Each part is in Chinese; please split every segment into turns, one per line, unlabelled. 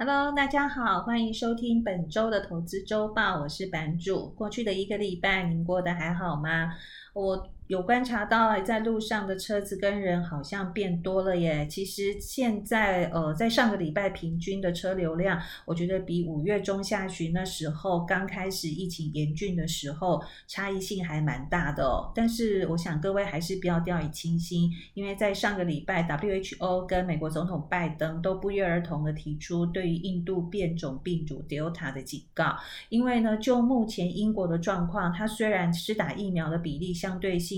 Hello，大家好，欢迎收听本周的投资周报，我是版主。过去的一个礼拜，您过得还好吗？我。有观察到，在路上的车子跟人好像变多了耶。其实现在，呃，在上个礼拜平均的车流量，我觉得比五月中下旬那时候刚开始疫情严峻的时候，差异性还蛮大的哦。但是我想各位还是不要掉以轻心，因为在上个礼拜，WHO 跟美国总统拜登都不约而同的提出对于印度变种病毒 Delta 的警告。因为呢，就目前英国的状况，它虽然施打疫苗的比例相对性，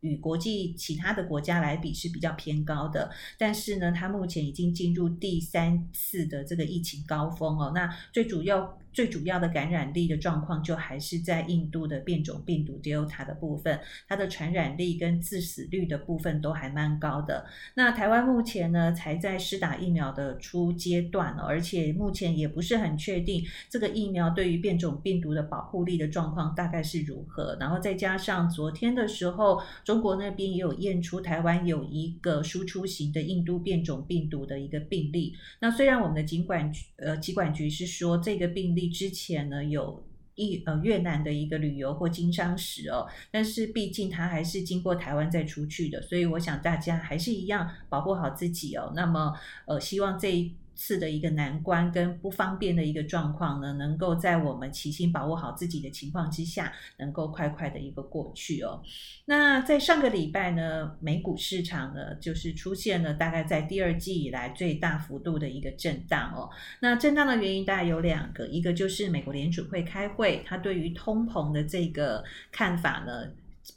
与国际其他的国家来比是比较偏高的，但是呢，它目前已经进入第三次的这个疫情高峰哦。那最主要。最主要的感染力的状况，就还是在印度的变种病毒 Delta 的部分，它的传染力跟致死率的部分都还蛮高的。那台湾目前呢，才在施打疫苗的初阶段哦，而且目前也不是很确定这个疫苗对于变种病毒的保护力的状况大概是如何。然后再加上昨天的时候，中国那边也有验出台湾有一个输出型的印度变种病毒的一个病例。那虽然我们的疾管呃疾管局是说这个病例。之前呢，有一呃越南的一个旅游或经商史哦，但是毕竟他还是经过台湾再出去的，所以我想大家还是一样保护好自己哦。那么呃，希望这一。次的一个难关跟不方便的一个状况呢，能够在我们齐心保护好自己的情况之下，能够快快的一个过去哦。那在上个礼拜呢，美股市场呢，就是出现了大概在第二季以来最大幅度的一个震荡哦。那震荡的原因大概有两个，一个就是美国联储会开会，它对于通膨的这个看法呢。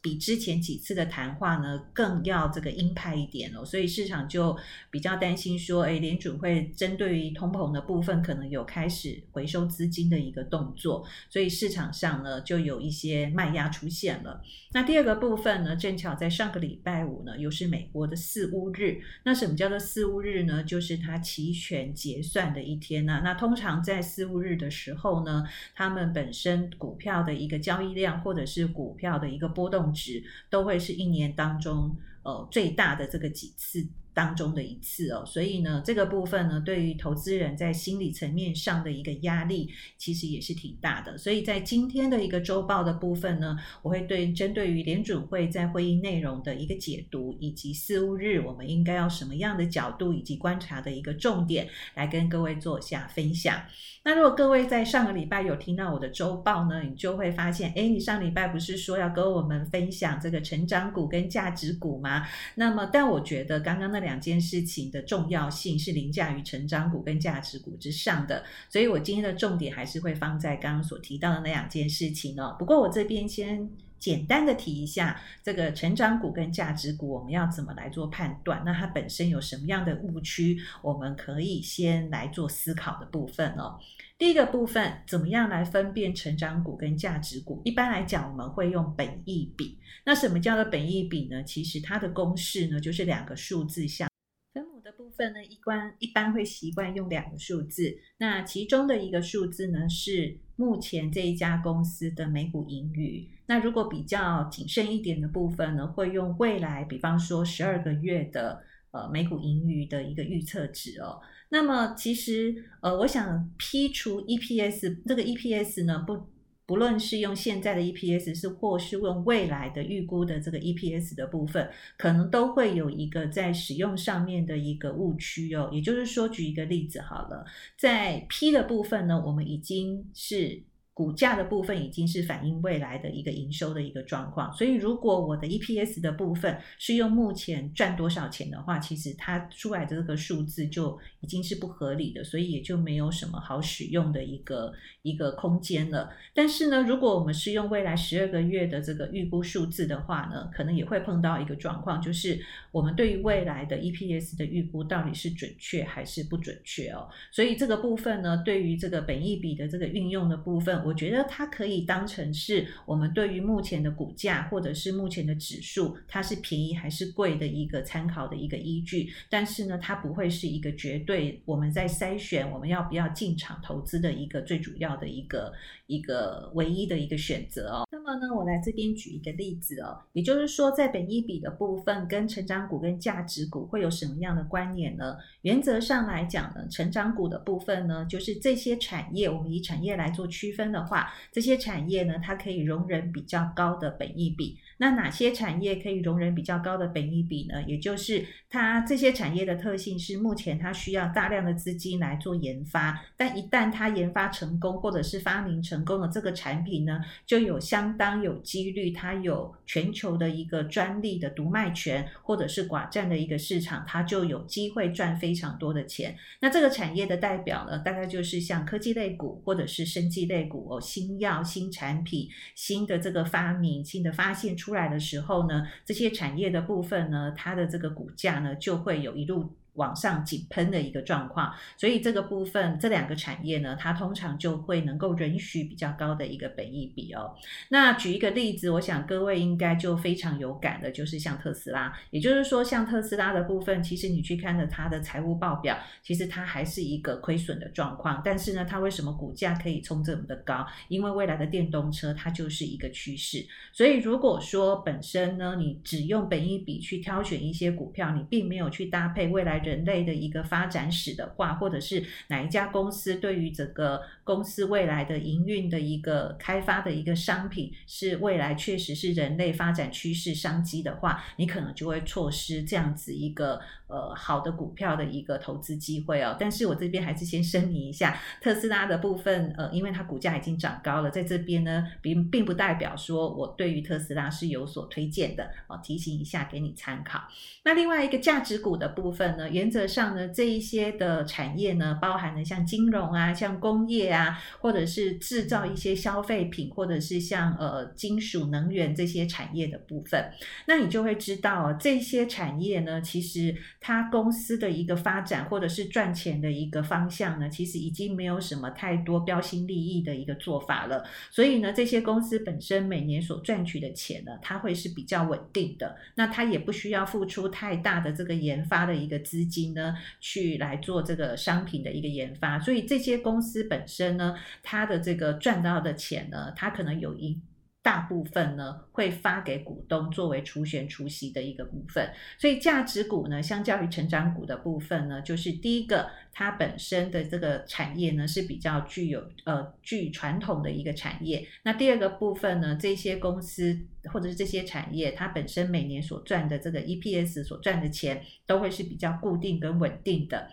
比之前几次的谈话呢，更要这个鹰派一点哦，所以市场就比较担心说，诶，联准会针对于通膨的部分，可能有开始回收资金的一个动作，所以市场上呢，就有一些卖压出现了。那第二个部分呢，正巧在上个礼拜五呢，又是美国的四巫日。那什么叫做四巫日呢？就是它期权结算的一天呢。那通常在四巫日的时候呢，他们本身股票的一个交易量，或者是股票的一个波动值都会是一年当中呃最大的这个几次当中的一次哦，所以呢，这个部分呢，对于投资人在心理层面上的一个压力，其实也是挺大的。所以在今天的一个周报的部分呢，我会对针对于联准会在会议内容的一个解读，以及四五日我们应该要什么样的角度以及观察的一个重点，来跟各位做下分享。那如果各位在上个礼拜有听到我的周报呢，你就会发现，哎，你上礼拜不是说要跟我们分享这个成长股跟价值股吗？那么，但我觉得刚刚那两件事情的重要性是凌驾于成长股跟价值股之上的，所以我今天的重点还是会放在刚刚所提到的那两件事情哦。不过我这边先简单的提一下，这个成长股跟价值股我们要怎么来做判断？那它本身有什么样的误区？我们可以先来做思考的部分哦。第一个部分，怎么样来分辨成长股跟价值股？一般来讲，我们会用本益比。那什么叫做本益比呢？其实它的公式呢，就是两个数字相。分母的部分呢，一般一般会习惯用两个数字。那其中的一个数字呢，是目前这一家公司的每股盈余。那如果比较谨慎一点的部分呢，会用未来，比方说十二个月的呃每股盈余的一个预测值哦。那么其实呃，我想剔除 EPS 这个 EPS 呢不。无论是用现在的 EPS，是或是问未来的预估的这个 EPS 的部分，可能都会有一个在使用上面的一个误区哦。也就是说，举一个例子好了，在 P 的部分呢，我们已经是。股价的部分已经是反映未来的一个营收的一个状况，所以如果我的 EPS 的部分是用目前赚多少钱的话，其实它出来的这个数字就已经是不合理的，所以也就没有什么好使用的一个一个空间了。但是呢，如果我们是用未来十二个月的这个预估数字的话呢，可能也会碰到一个状况，就是我们对于未来的 EPS 的预估到底是准确还是不准确哦。所以这个部分呢，对于这个本益比的这个运用的部分。我觉得它可以当成是我们对于目前的股价或者是目前的指数，它是便宜还是贵的一个参考的一个依据。但是呢，它不会是一个绝对我们在筛选我们要不要进场投资的一个最主要的一个一个唯一的一个选择哦。那么呢，我来这边举一个例子哦，也就是说，在本一比的部分跟成长股跟价值股会有什么样的观念呢？原则上来讲呢，成长股的部分呢，就是这些产业，我们以产业来做区分的话，这些产业呢，它可以容忍比较高的本益比。那哪些产业可以容忍比较高的本益比呢？也就是它这些产业的特性是，目前它需要大量的资金来做研发，但一旦它研发成功或者是发明成功了这个产品呢，就有相当有几率它有全球的一个专利的独卖权，或者是寡占的一个市场，它就有机会赚非常多的钱。那这个产业的代表呢，大概就是像科技类股或者是生技类股哦，新药、新产品、新的这个发明、新的发现。出来的时候呢，这些产业的部分呢，它的这个股价呢，就会有一路。往上井喷的一个状况，所以这个部分这两个产业呢，它通常就会能够允许比较高的一个本益比哦。那举一个例子，我想各位应该就非常有感的，就是像特斯拉，也就是说像特斯拉的部分，其实你去看了它的财务报表，其实它还是一个亏损的状况。但是呢，它为什么股价可以冲这么的高？因为未来的电动车它就是一个趋势。所以如果说本身呢，你只用本益比去挑选一些股票，你并没有去搭配未来。人类的一个发展史的话，或者是哪一家公司对于整个公司未来的营运的一个开发的一个商品，是未来确实是人类发展趋势商机的话，你可能就会错失这样子一个呃好的股票的一个投资机会哦。但是我这边还是先声明一下，特斯拉的部分，呃，因为它股价已经涨高了，在这边呢，并并不代表说我对于特斯拉是有所推荐的哦，提醒一下给你参考。那另外一个价值股的部分呢，原则上呢，这一些的产业呢，包含了像金融啊、像工业啊，或者是制造一些消费品，或者是像呃金属能源这些产业的部分，那你就会知道，这些产业呢，其实它公司的一个发展或者是赚钱的一个方向呢，其实已经没有什么太多标新立异的一个做法了。所以呢，这些公司本身每年所赚取的钱呢，它会是比较稳定的，那它也不需要付出太大的这个研发的一个资金。呢，去来做这个商品的一个研发，所以这些公司本身呢，它的这个赚到的钱呢，它可能有一大部分呢会发给股东作为除权除息的一个部分。所以价值股呢，相较于成长股的部分呢，就是第一个，它本身的这个产业呢是比较具有呃具传统的一个产业。那第二个部分呢，这些公司。或者是这些产业，它本身每年所赚的这个 EPS 所赚的钱，都会是比较固定跟稳定的。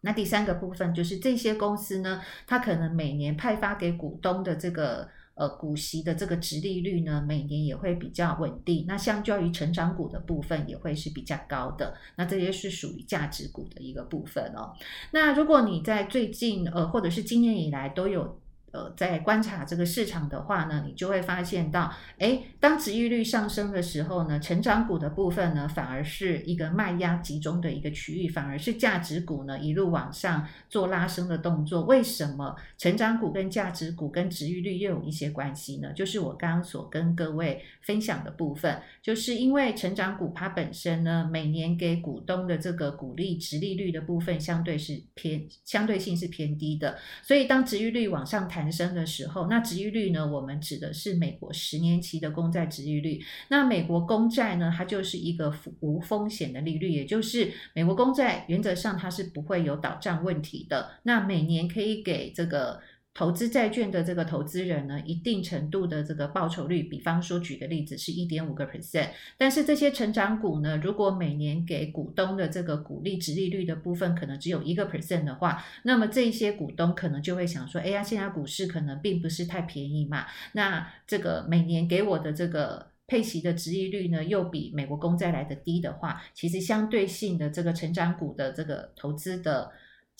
那第三个部分就是这些公司呢，它可能每年派发给股东的这个呃股息的这个殖利率呢，每年也会比较稳定。那相较于成长股的部分，也会是比较高的。那这些是属于价值股的一个部分哦。那如果你在最近呃，或者是今年以来都有。呃，在观察这个市场的话呢，你就会发现到，诶，当值利率上升的时候呢，成长股的部分呢，反而是一个卖压集中的一个区域，反而是价值股呢一路往上做拉升的动作。为什么成长股跟价值股跟值利率又有一些关系呢？就是我刚刚所跟各位分享的部分，就是因为成长股它本身呢，每年给股东的这个股利值利率的部分相对是偏相对性是偏低的，所以当值利率往上抬。产生的时候，那殖利率呢？我们指的是美国十年期的公债殖利率。那美国公债呢？它就是一个无风险的利率，也就是美国公债原则上它是不会有倒账问题的。那每年可以给这个。投资债券的这个投资人呢，一定程度的这个报酬率，比方说举个例子是一点五个 percent，但是这些成长股呢，如果每年给股东的这个股利殖利率的部分可能只有一个 percent 的话，那么这些股东可能就会想说，哎呀，现在股市可能并不是太便宜嘛，那这个每年给我的这个配息的殖利率呢，又比美国公债来的低的话，其实相对性的这个成长股的这个投资的。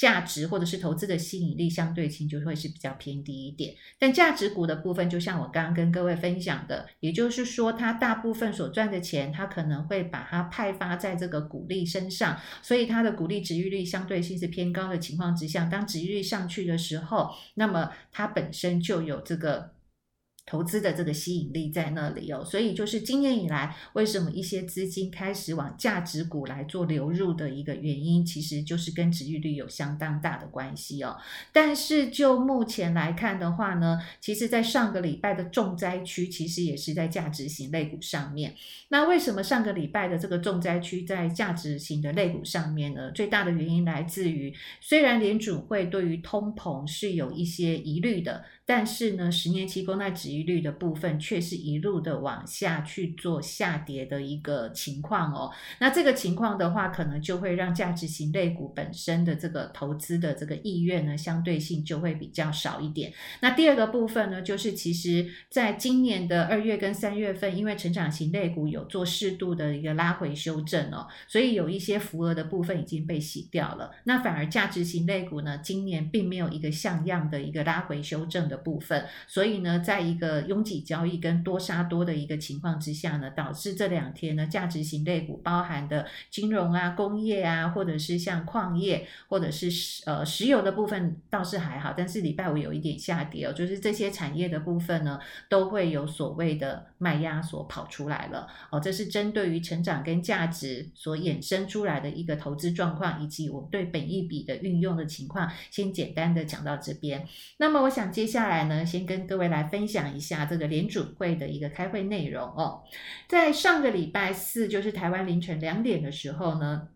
价值或者是投资的吸引力相对性就会是比较偏低一点。但价值股的部分，就像我刚刚跟各位分享的，也就是说，它大部分所赚的钱，它可能会把它派发在这个股利身上，所以它的股利殖利率相对性是偏高的情况之下，当殖利率上去的时候，那么它本身就有这个。投资的这个吸引力在那里哦，所以就是今年以来，为什么一些资金开始往价值股来做流入的一个原因，其实就是跟殖利率有相当大的关系哦。但是就目前来看的话呢，其实，在上个礼拜的重灾区，其实也是在价值型类股上面。那为什么上个礼拜的这个重灾区在价值型的类股上面呢？最大的原因来自于，虽然联准会对于通膨是有一些疑虑的。但是呢，十年期公债殖利率的部分却是一路的往下去做下跌的一个情况哦。那这个情况的话，可能就会让价值型类股本身的这个投资的这个意愿呢，相对性就会比较少一点。那第二个部分呢，就是其实在今年的二月跟三月份，因为成长型类股有做适度的一个拉回修正哦，所以有一些浮额的部分已经被洗掉了。那反而价值型类股呢，今年并没有一个像样的一个拉回修正的部分，所以呢，在一个拥挤交易跟多杀多的一个情况之下呢，导致这两天呢，价值型类股包含的金融啊、工业啊，或者是像矿业，或者是呃石油的部分倒是还好，但是礼拜五有一点下跌哦，就是这些产业的部分呢，都会有所谓的卖压所跑出来了哦，这是针对于成长跟价值所衍生出来的一个投资状况，以及我对本一笔的运用的情况，先简单的讲到这边。那么我想接下。下来呢，先跟各位来分享一下这个联准会的一个开会内容哦。在上个礼拜四，就是台湾凌晨两点的时候呢。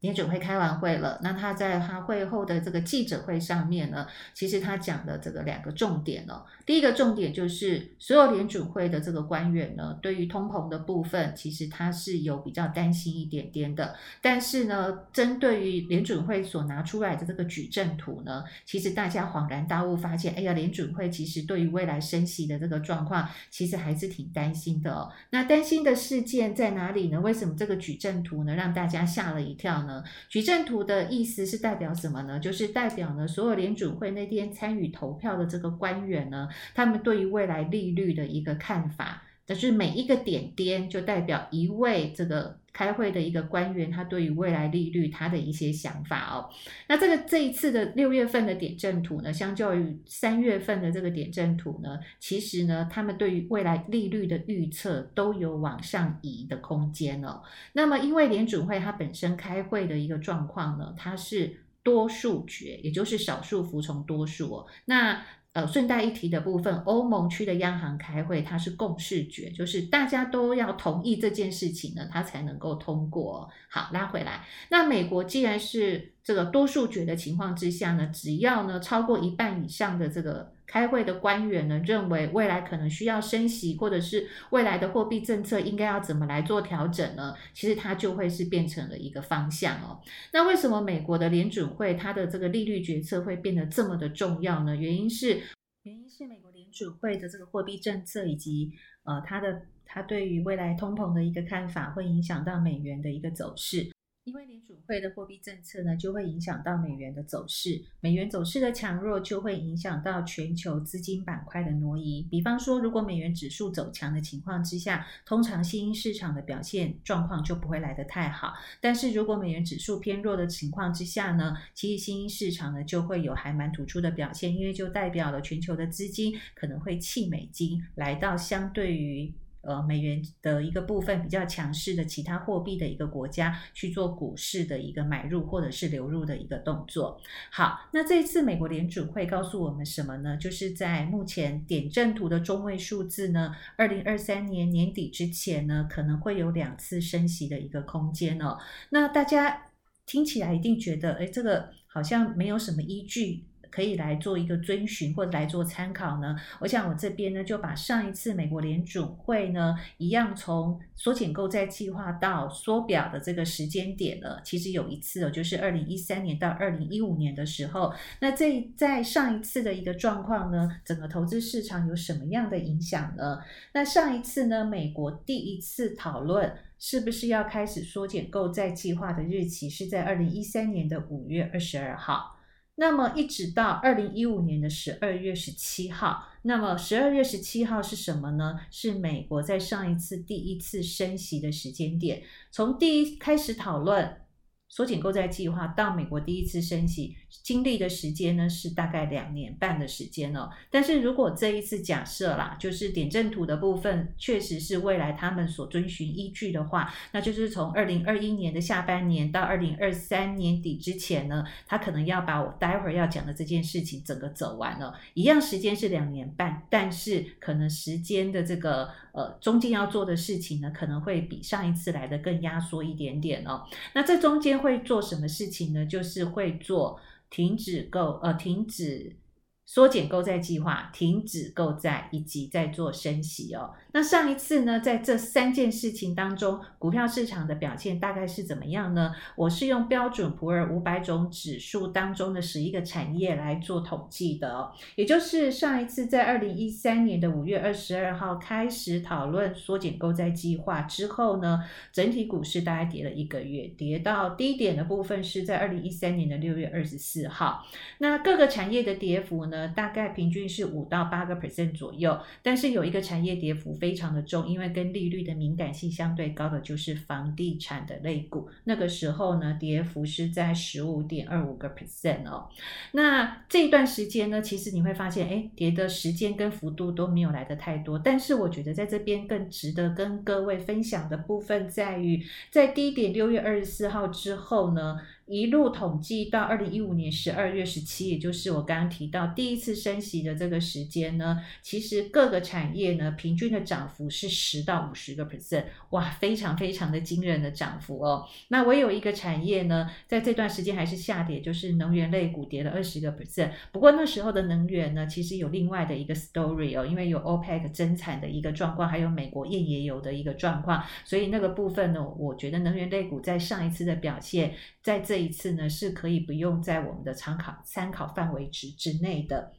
联准会开完会了，那他在他会后的这个记者会上面呢，其实他讲的这个两个重点哦。第一个重点就是，所有联准会的这个官员呢，对于通膨的部分，其实他是有比较担心一点点的。但是呢，针对于联准会所拿出来的这个矩阵图呢，其实大家恍然大悟，发现，哎呀，联准会其实对于未来升息的这个状况，其实还是挺担心的哦。那担心的事件在哪里呢？为什么这个矩阵图呢，让大家吓了一跳呢？矩阵图的意思是代表什么呢？就是代表呢，所有联准会那天参与投票的这个官员呢，他们对于未来利率的一个看法。但是每一个点点就代表一位这个开会的一个官员，他对于未来利率他的一些想法哦。那这个这一次的六月份的点阵图呢，相较于三月份的这个点阵图呢，其实呢，他们对于未来利率的预测都有往上移的空间哦。那么因为联准会它本身开会的一个状况呢，它是多数决，也就是少数服从多数哦。那呃，顺带一提的部分，欧盟区的央行开会，它是共识决，就是大家都要同意这件事情呢，它才能够通过。好，拉回来，那美国既然是这个多数决的情况之下呢，只要呢超过一半以上的这个。开会的官员呢，认为未来可能需要升息，或者是未来的货币政策应该要怎么来做调整呢？其实它就会是变成了一个方向哦。那为什么美国的联准会它的这个利率决策会变得这么的重要呢？原因是原因是美国联准会的这个货币政策以及呃它的它对于未来通膨的一个看法，会影响到美元的一个走势。因为联准会的货币政策呢，就会影响到美元的走势，美元走势的强弱就会影响到全球资金板块的挪移。比方说，如果美元指数走强的情况之下，通常新兴市场的表现状况就不会来得太好。但是如果美元指数偏弱的情况之下呢，其实新兴市场呢就会有还蛮突出的表现，因为就代表了全球的资金可能会弃美金，来到相对于。呃，美元的一个部分比较强势的其他货币的一个国家去做股市的一个买入或者是流入的一个动作。好，那这一次美国联准会告诉我们什么呢？就是在目前点阵图的中位数字呢，二零二三年年底之前呢，可能会有两次升息的一个空间哦。那大家听起来一定觉得，哎，这个好像没有什么依据。可以来做一个遵循或者来做参考呢？我想我这边呢就把上一次美国联准会呢一样从缩减购债计划到缩表的这个时间点呢，其实有一次哦，就是二零一三年到二零一五年的时候。那这在上一次的一个状况呢，整个投资市场有什么样的影响呢？那上一次呢，美国第一次讨论是不是要开始缩减购债计划的日期是在二零一三年的五月二十二号。那么一直到二零一五年的十二月十七号，那么十二月十七号是什么呢？是美国在上一次第一次升息的时间点，从第一开始讨论。缩减购债计划到美国第一次升息，经历的时间呢是大概两年半的时间哦。但是如果这一次假设啦，就是点阵图的部分确实是未来他们所遵循依据的话，那就是从二零二一年的下半年到二零二三年底之前呢，他可能要把我待会儿要讲的这件事情整个走完了。一样时间是两年半，但是可能时间的这个呃中间要做的事情呢，可能会比上一次来的更压缩一点点哦。那这中间。会做什么事情呢？就是会做停止购呃停止缩减购债计划、停止购债以及在做升息哦。那上一次呢，在这三件事情当中，股票市场的表现大概是怎么样呢？我是用标准普尔五百种指数当中的十一个产业来做统计的哦。也就是上一次在二零一三年的五月二十二号开始讨论缩减购债计划之后呢，整体股市大概跌了一个月，跌到低点的部分是在二零一三年的六月二十四号。那各个产业的跌幅呢，大概平均是五到八个 percent 左右，但是有一个产业跌幅非常的重，因为跟利率的敏感性相对高的就是房地产的类股，那个时候呢，跌幅是在十五点二五个 percent 哦。那这一段时间呢，其实你会发现，哎，跌的时间跟幅度都没有来得太多。但是我觉得在这边更值得跟各位分享的部分在于，在低点六月二十四号之后呢。一路统计到二零一五年十二月十七，也就是我刚刚提到第一次升息的这个时间呢，其实各个产业呢平均的涨幅是十到五十个 percent，哇，非常非常的惊人的涨幅哦。那唯有一个产业呢，在这段时间还是下跌，就是能源类股跌了二十个 percent。不过那时候的能源呢，其实有另外的一个 story 哦，因为有 OPEC 增产的一个状况，还有美国页岩油的一个状况，所以那个部分呢，我觉得能源类股在上一次的表现，在这。一次呢，是可以不用在我们的参考参考范围值之内的。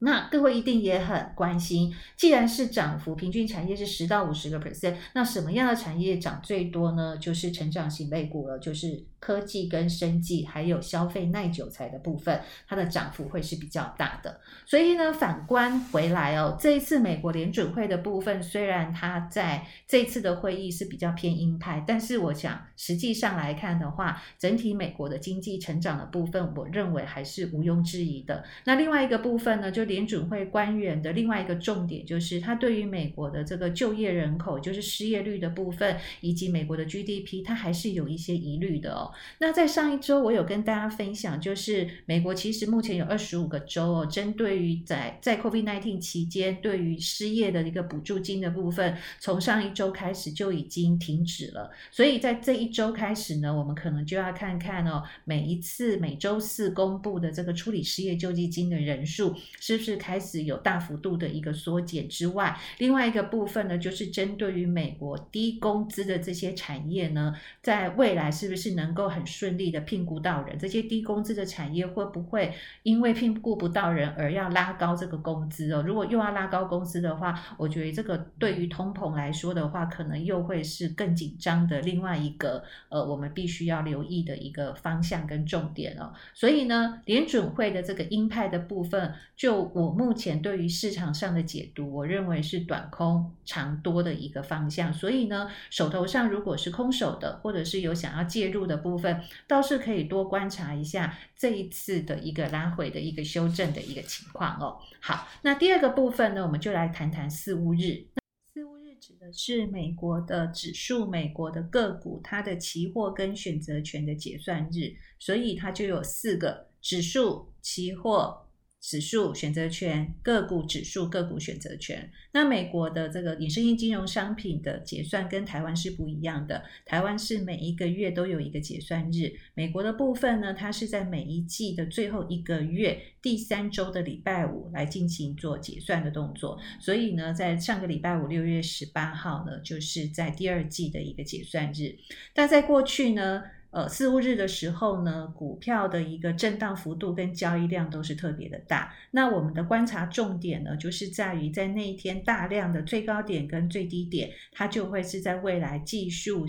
那各位一定也很关心，既然是涨幅平均产业是十到五十个 percent，那什么样的产业涨最多呢？就是成长型类股了，就是科技跟生技，还有消费耐久材的部分，它的涨幅会是比较大的。所以呢，反观回来哦，这一次美国联准会的部分，虽然它在这一次的会议是比较偏鹰派，但是我想实际上来看的话，整体美国的经济成长的部分，我认为还是毋庸置疑的。那另外一个部分呢，就联准会官员的另外一个重点就是，他对于美国的这个就业人口，就是失业率的部分，以及美国的 GDP，他还是有一些疑虑的哦。那在上一周，我有跟大家分享，就是美国其实目前有二十五个州哦，针对于在在 COVID-19 期间对于失业的一个补助金的部分，从上一周开始就已经停止了。所以在这一周开始呢，我们可能就要看看哦，每一次每周四公布的这个处理失业救济金的人数是不。是开始有大幅度的一个缩减之外，另外一个部分呢，就是针对于美国低工资的这些产业呢，在未来是不是能够很顺利的聘雇到人？这些低工资的产业会不会因为聘雇不到人而要拉高这个工资哦？如果又要拉高工资的话，我觉得这个对于通膨来说的话，可能又会是更紧张的另外一个呃，我们必须要留意的一个方向跟重点哦。所以呢，联准会的这个鹰派的部分就。我目前对于市场上的解读，我认为是短空长多的一个方向。所以呢，手头上如果是空手的，或者是有想要介入的部分，倒是可以多观察一下这一次的一个拉回的一个修正的一个情况哦。好，那第二个部分呢，我们就来谈谈四物日。四物日指的是美国的指数、美国的个股，它的期货跟选择权的结算日，所以它就有四个指数、期货。指数选择权、个股指数、个股选择权。那美国的这个衍生性金融商品的结算跟台湾是不一样的。台湾是每一个月都有一个结算日，美国的部分呢，它是在每一季的最后一个月第三周的礼拜五来进行做结算的动作。所以呢，在上个礼拜五六月十八号呢，就是在第二季的一个结算日。但在过去呢，呃，四五日的时候呢，股票的一个震荡幅度跟交易量都是特别的大。那我们的观察重点呢，就是在于在那一天大量的最高点跟最低点，它就会是在未来技术。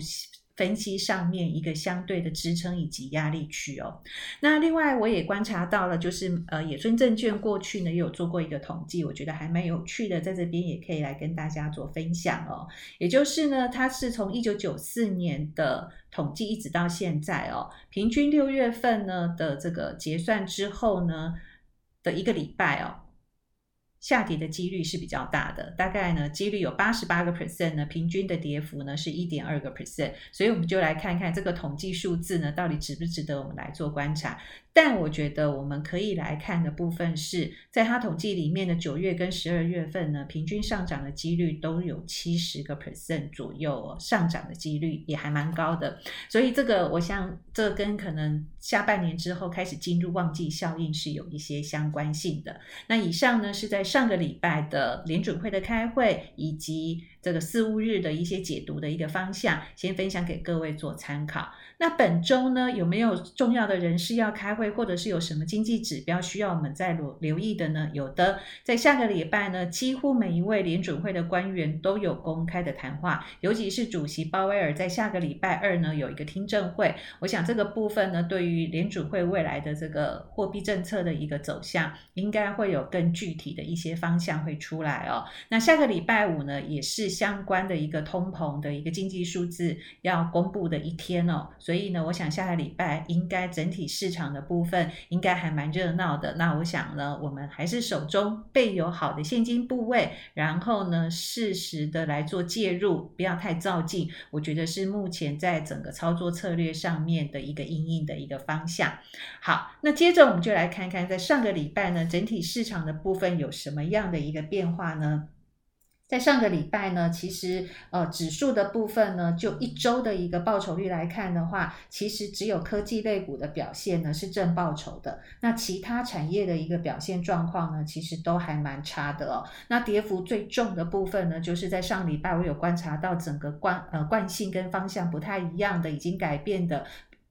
分析上面一个相对的支撑以及压力区哦。那另外我也观察到了，就是呃野村证券过去呢也有做过一个统计，我觉得还蛮有趣的，在这边也可以来跟大家做分享哦。也就是呢，它是从一九九四年的统计一直到现在哦，平均六月份呢的这个结算之后呢的一个礼拜哦。下跌的几率是比较大的，大概呢几率有八十八个 percent 呢，平均的跌幅呢是一点二个 percent，所以我们就来看看这个统计数字呢到底值不值得我们来做观察。但我觉得我们可以来看的部分是在它统计里面的九月跟十二月份呢，平均上涨的几率都有七十个 percent 左右哦，上涨的几率也还蛮高的。所以这个我想这跟可能下半年之后开始进入旺季效应是有一些相关性的。那以上呢是在上个礼拜的联准会的开会以及这个四五日的一些解读的一个方向，先分享给各位做参考。那本周呢，有没有重要的人士要开会，或者是有什么经济指标需要我们再留留意的呢？有的，在下个礼拜呢，几乎每一位联准会的官员都有公开的谈话，尤其是主席鲍威尔在下个礼拜二呢有一个听证会。我想这个部分呢，对于联准会未来的这个货币政策的一个走向，应该会有更具体的一些方向会出来哦。那下个礼拜五呢，也是相关的一个通膨的一个经济数字要公布的一天哦，所以呢，我想下个礼拜应该整体市场的部分应该还蛮热闹的。那我想呢，我们还是手中备有好的现金部位，然后呢，适时的来做介入，不要太躁进。我觉得是目前在整个操作策略上面的一个阴影的一个方向。好，那接着我们就来看看，在上个礼拜呢，整体市场的部分有什么样的一个变化呢？在上个礼拜呢，其实呃指数的部分呢，就一周的一个报酬率来看的话，其实只有科技类股的表现呢是正报酬的，那其他产业的一个表现状况呢，其实都还蛮差的哦。那跌幅最重的部分呢，就是在上礼拜我有观察到整个惯呃惯性跟方向不太一样的，已经改变的。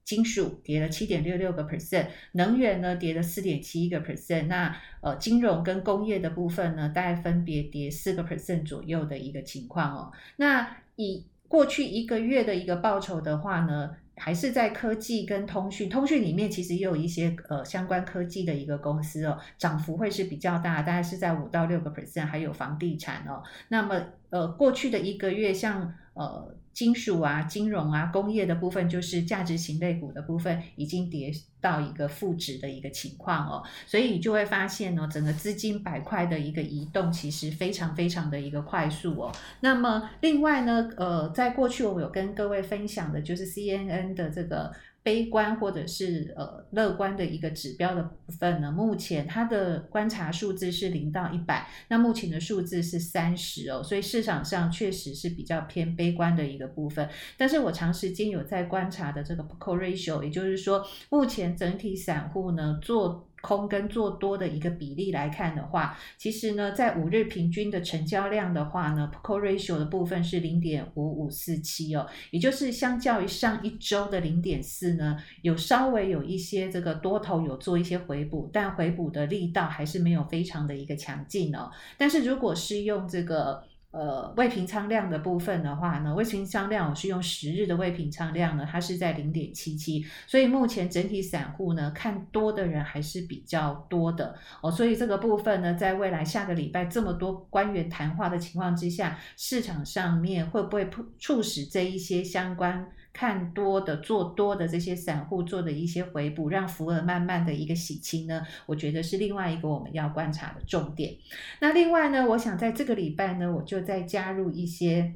金属跌了七点六六个 percent，能源呢跌了四点七一个 percent，那呃金融跟工业的部分呢，大概分别跌四个 percent 左右的一个情况哦。那以过去一个月的一个报酬的话呢，还是在科技跟通讯，通讯里面其实也有一些呃相关科技的一个公司哦，涨幅会是比较大，大概是在五到六个 percent，还有房地产哦。那么呃过去的一个月像呃。金属啊、金融啊、工业的部分，就是价值型类股的部分，已经跌到一个负值的一个情况哦，所以就会发现呢，整个资金板块的一个移动，其实非常非常的一个快速哦。那么另外呢，呃，在过去我有跟各位分享的，就是 CNN 的这个。悲观或者是呃乐观的一个指标的部分呢，目前它的观察数字是零到一百，那目前的数字是三十哦，所以市场上确实是比较偏悲观的一个部分。但是我长时间有在观察的这个 p o c o ratio，也就是说，目前整体散户呢做。空跟做多的一个比例来看的话，其实呢，在五日平均的成交量的话呢，Pico Ratio 的部分是零点五五四七哦，也就是相较于上一周的零点四呢，有稍微有一些这个多头有做一些回补，但回补的力道还是没有非常的一个强劲哦。但是如果是用这个。呃，未平仓量的部分的话呢，未平仓量我是用十日的未平仓量呢，它是在零点七七，所以目前整体散户呢看多的人还是比较多的哦，所以这个部分呢，在未来下个礼拜这么多官员谈话的情况之下，市场上面会不会促使这一些相关？看多的做多的这些散户做的一些回补，让福额慢慢的一个洗清呢，我觉得是另外一个我们要观察的重点。那另外呢，我想在这个礼拜呢，我就再加入一些。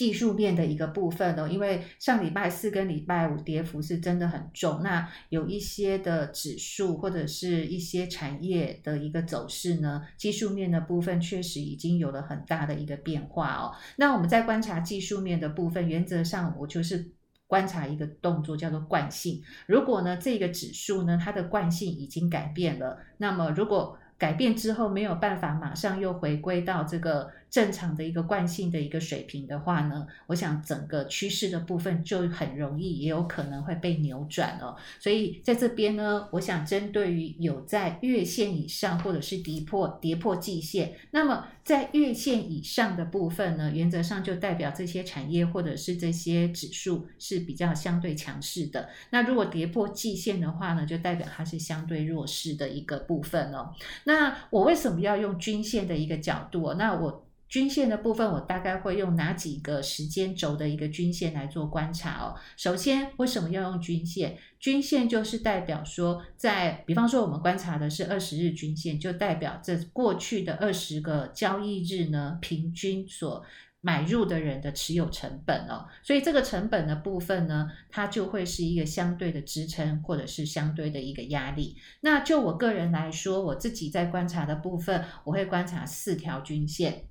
技术面的一个部分哦，因为上礼拜四跟礼拜五跌幅是真的很重，那有一些的指数或者是一些产业的一个走势呢，技术面的部分确实已经有了很大的一个变化哦。那我们在观察技术面的部分，原则上我就是观察一个动作叫做惯性。如果呢这个指数呢它的惯性已经改变了，那么如果改变之后没有办法马上又回归到这个正常的一个惯性的一个水平的话呢，我想整个趋势的部分就很容易也有可能会被扭转哦。所以在这边呢，我想针对于有在月线以上或者是跌破跌破季线，那么在月线以上的部分呢，原则上就代表这些产业或者是这些指数是比较相对强势的。那如果跌破季线的话呢，就代表它是相对弱势的一个部分哦。那我为什么要用均线的一个角度？那我均线的部分，我大概会用哪几个时间轴的一个均线来做观察哦？首先，为什么要用均线？均线就是代表说，在比方说我们观察的是二十日均线，就代表这过去的二十个交易日呢，平均所买入的人的持有成本哦，所以这个成本的部分呢，它就会是一个相对的支撑，或者是相对的一个压力。那就我个人来说，我自己在观察的部分，我会观察四条均线。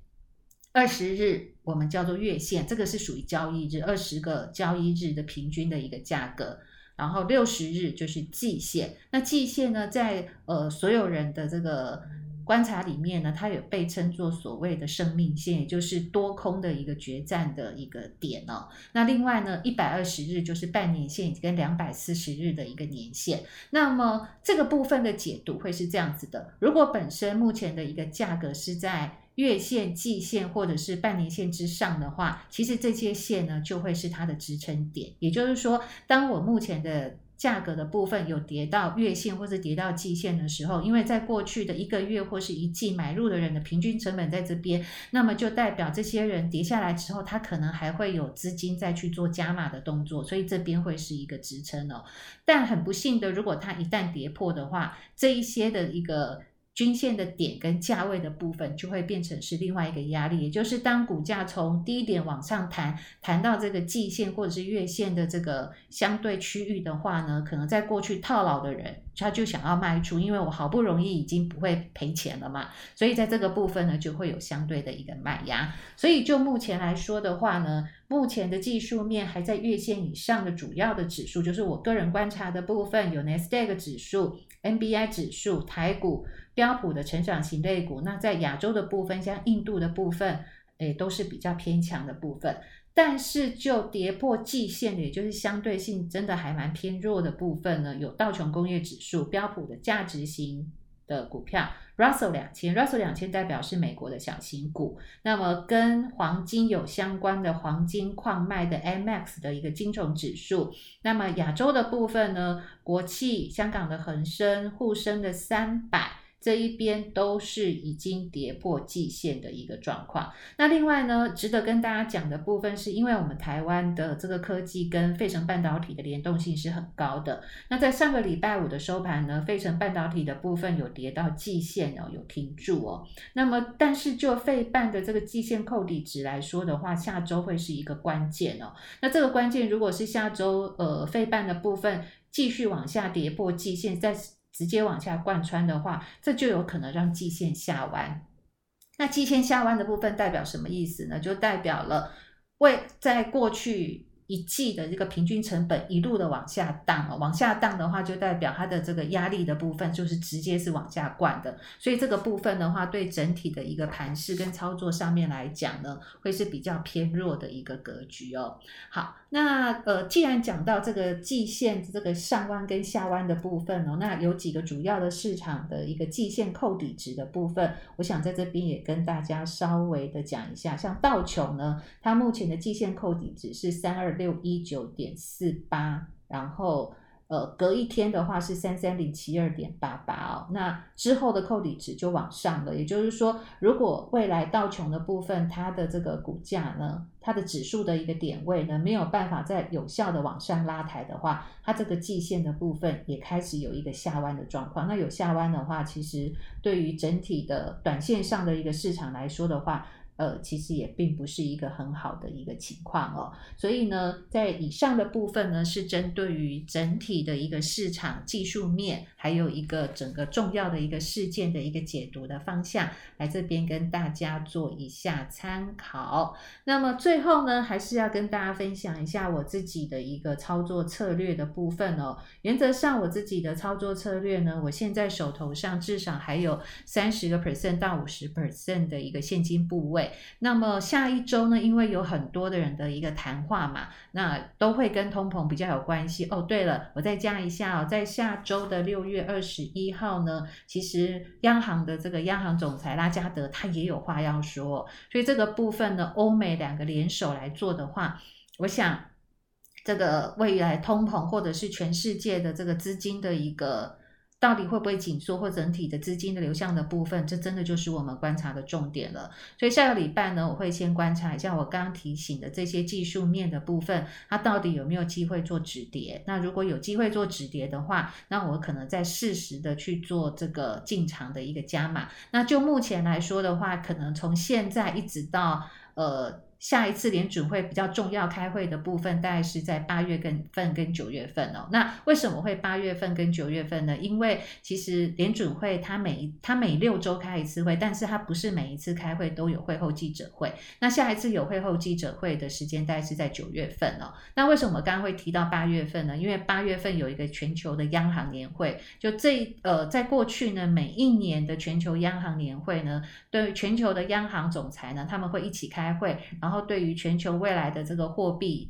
二十日我们叫做月线，这个是属于交易日，二十个交易日的平均的一个价格。然后六十日就是季线，那季线呢，在呃所有人的这个。观察里面呢，它有被称作所谓的生命线，也就是多空的一个决战的一个点哦。那另外呢，一百二十日就是半年线跟两百四十日的一个年线。那么这个部分的解读会是这样子的：如果本身目前的一个价格是在月线、季线或者是半年线之上的话，其实这些线呢就会是它的支撑点。也就是说，当我目前的价格的部分有跌到月线或者跌到季线的时候，因为在过去的一个月或是一季买入的人的平均成本在这边，那么就代表这些人跌下来之后，他可能还会有资金再去做加码的动作，所以这边会是一个支撑哦。但很不幸的，如果它一旦跌破的话，这一些的一个。均线的点跟价位的部分就会变成是另外一个压力，也就是当股价从低点往上弹，弹到这个季线或者是月线的这个相对区域的话呢，可能在过去套牢的人他就想要卖出，因为我好不容易已经不会赔钱了嘛，所以在这个部分呢就会有相对的一个卖压。所以就目前来说的话呢，目前的技术面还在月线以上的主要的指数，就是我个人观察的部分有 Nasdaq 指数、NBI 指数、台股。标普的成长型类股，那在亚洲的部分，像印度的部分，诶，都是比较偏强的部分。但是就跌破季线，也就是相对性真的还蛮偏弱的部分呢，有道琼工业指数、标普的价值型的股票，Russell 两千，Russell 两千代表是美国的小型股。那么跟黄金有相关的黄金矿脉的 MX 的一个金融指数。那么亚洲的部分呢，国企、香港的恒生、沪深的三百。这一边都是已经跌破季线的一个状况。那另外呢，值得跟大家讲的部分是，因为我们台湾的这个科技跟费城半导体的联动性是很高的。那在上个礼拜五的收盘呢，费城半导体的部分有跌到季线哦，有停住哦。那么，但是就费半的这个季线扣底值来说的话，下周会是一个关键哦。那这个关键如果是下周呃费半的部分继续往下跌破季线，在直接往下贯穿的话，这就有可能让季线下弯。那季线下弯的部分代表什么意思呢？就代表了为在过去。一季的这个平均成本一路的往下荡，往下荡的话，就代表它的这个压力的部分就是直接是往下灌的，所以这个部分的话，对整体的一个盘势跟操作上面来讲呢，会是比较偏弱的一个格局哦。好，那呃，既然讲到这个季线这个上弯跟下弯的部分哦，那有几个主要的市场的一个季线扣底值的部分，我想在这边也跟大家稍微的讲一下，像道琼呢，它目前的季线扣底值是三二。六一九点四八，然后呃，隔一天的话是三三零七二点八八哦。那之后的扣底值就往上了，也就是说，如果未来道琼的部分它的这个股价呢，它的指数的一个点位呢，没有办法再有效的往上拉抬的话，它这个季线的部分也开始有一个下弯的状况。那有下弯的话，其实对于整体的短线上的一个市场来说的话，呃，其实也并不是一个很好的一个情况哦，所以呢，在以上的部分呢，是针对于整体的一个市场技术面，还有一个整个重要的一个事件的一个解读的方向，来这边跟大家做一下参考。那么最后呢，还是要跟大家分享一下我自己的一个操作策略的部分哦。原则上，我自己的操作策略呢，我现在手头上至少还有三十个 percent 到五十 percent 的一个现金部位。那么下一周呢，因为有很多的人的一个谈话嘛，那都会跟通膨比较有关系。哦，对了，我再加一下哦，在下周的六月二十一号呢，其实央行的这个央行总裁拉加德他也有话要说，所以这个部分呢，欧美两个联手来做的话，我想这个未来通膨或者是全世界的这个资金的一个。到底会不会紧缩或整体的资金的流向的部分，这真的就是我们观察的重点了。所以下个礼拜呢，我会先观察一下我刚刚提醒的这些技术面的部分，它到底有没有机会做止跌。那如果有机会做止跌的话，那我可能再适时的去做这个进场的一个加码。那就目前来说的话，可能从现在一直到呃。下一次联准会比较重要开会的部分，大概是在八月份跟九月份哦。那为什么会八月份跟九月份呢？因为其实联准会它每它每六周开一次会，但是它不是每一次开会都有会后记者会。那下一次有会后记者会的时间大概是在九月份哦。那为什么刚刚会提到八月份呢？因为八月份有一个全球的央行年会，就这呃，在过去呢，每一年的全球央行年会呢，对全球的央行总裁呢，他们会一起开会，然后。然后，对于全球未来的这个货币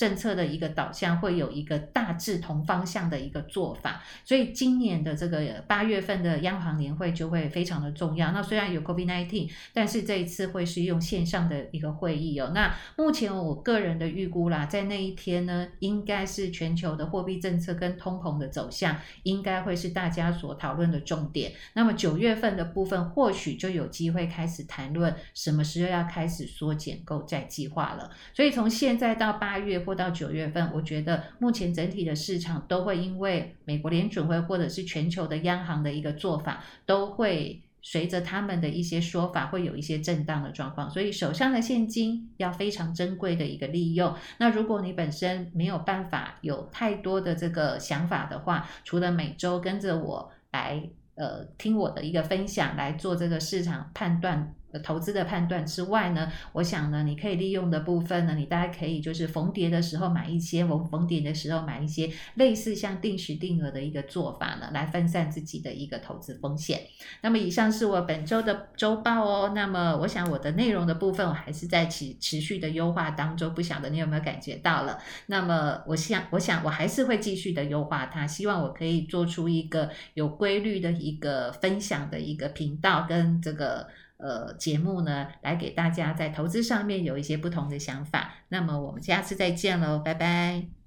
政策的一个导向会有一个大致同方向的一个做法，所以今年的这个八月份的央行年会就会非常的重要。那虽然有 COVID-19，但是这一次会是用线上的一个会议哦。那目前我个人的预估啦，在那一天呢，应该是全球的货币政策跟通膨的走向，应该会是大家所讨论的重点。那么九月份的部分，或许就有机会开始谈论什么时候要开始缩减购债计划了。所以从现在到八月。或到九月份，我觉得目前整体的市场都会因为美国联准会或者是全球的央行的一个做法，都会随着他们的一些说法，会有一些震荡的状况。所以手上的现金要非常珍贵的一个利用。那如果你本身没有办法有太多的这个想法的话，除了每周跟着我来呃听我的一个分享来做这个市场判断。投资的判断之外呢，我想呢，你可以利用的部分呢，你大家可以就是逢跌的时候买一些，逢逢跌的时候买一些，类似像定时定额的一个做法呢，来分散自己的一个投资风险。那么以上是我本周的周报哦。那么我想我的内容的部分，我还是在持持续的优化当中，不晓得你有没有感觉到了？那么我想，我想我还是会继续的优化它，希望我可以做出一个有规律的一个分享的一个频道跟这个。呃，节目呢，来给大家在投资上面有一些不同的想法。那么我们下次再见喽，拜拜。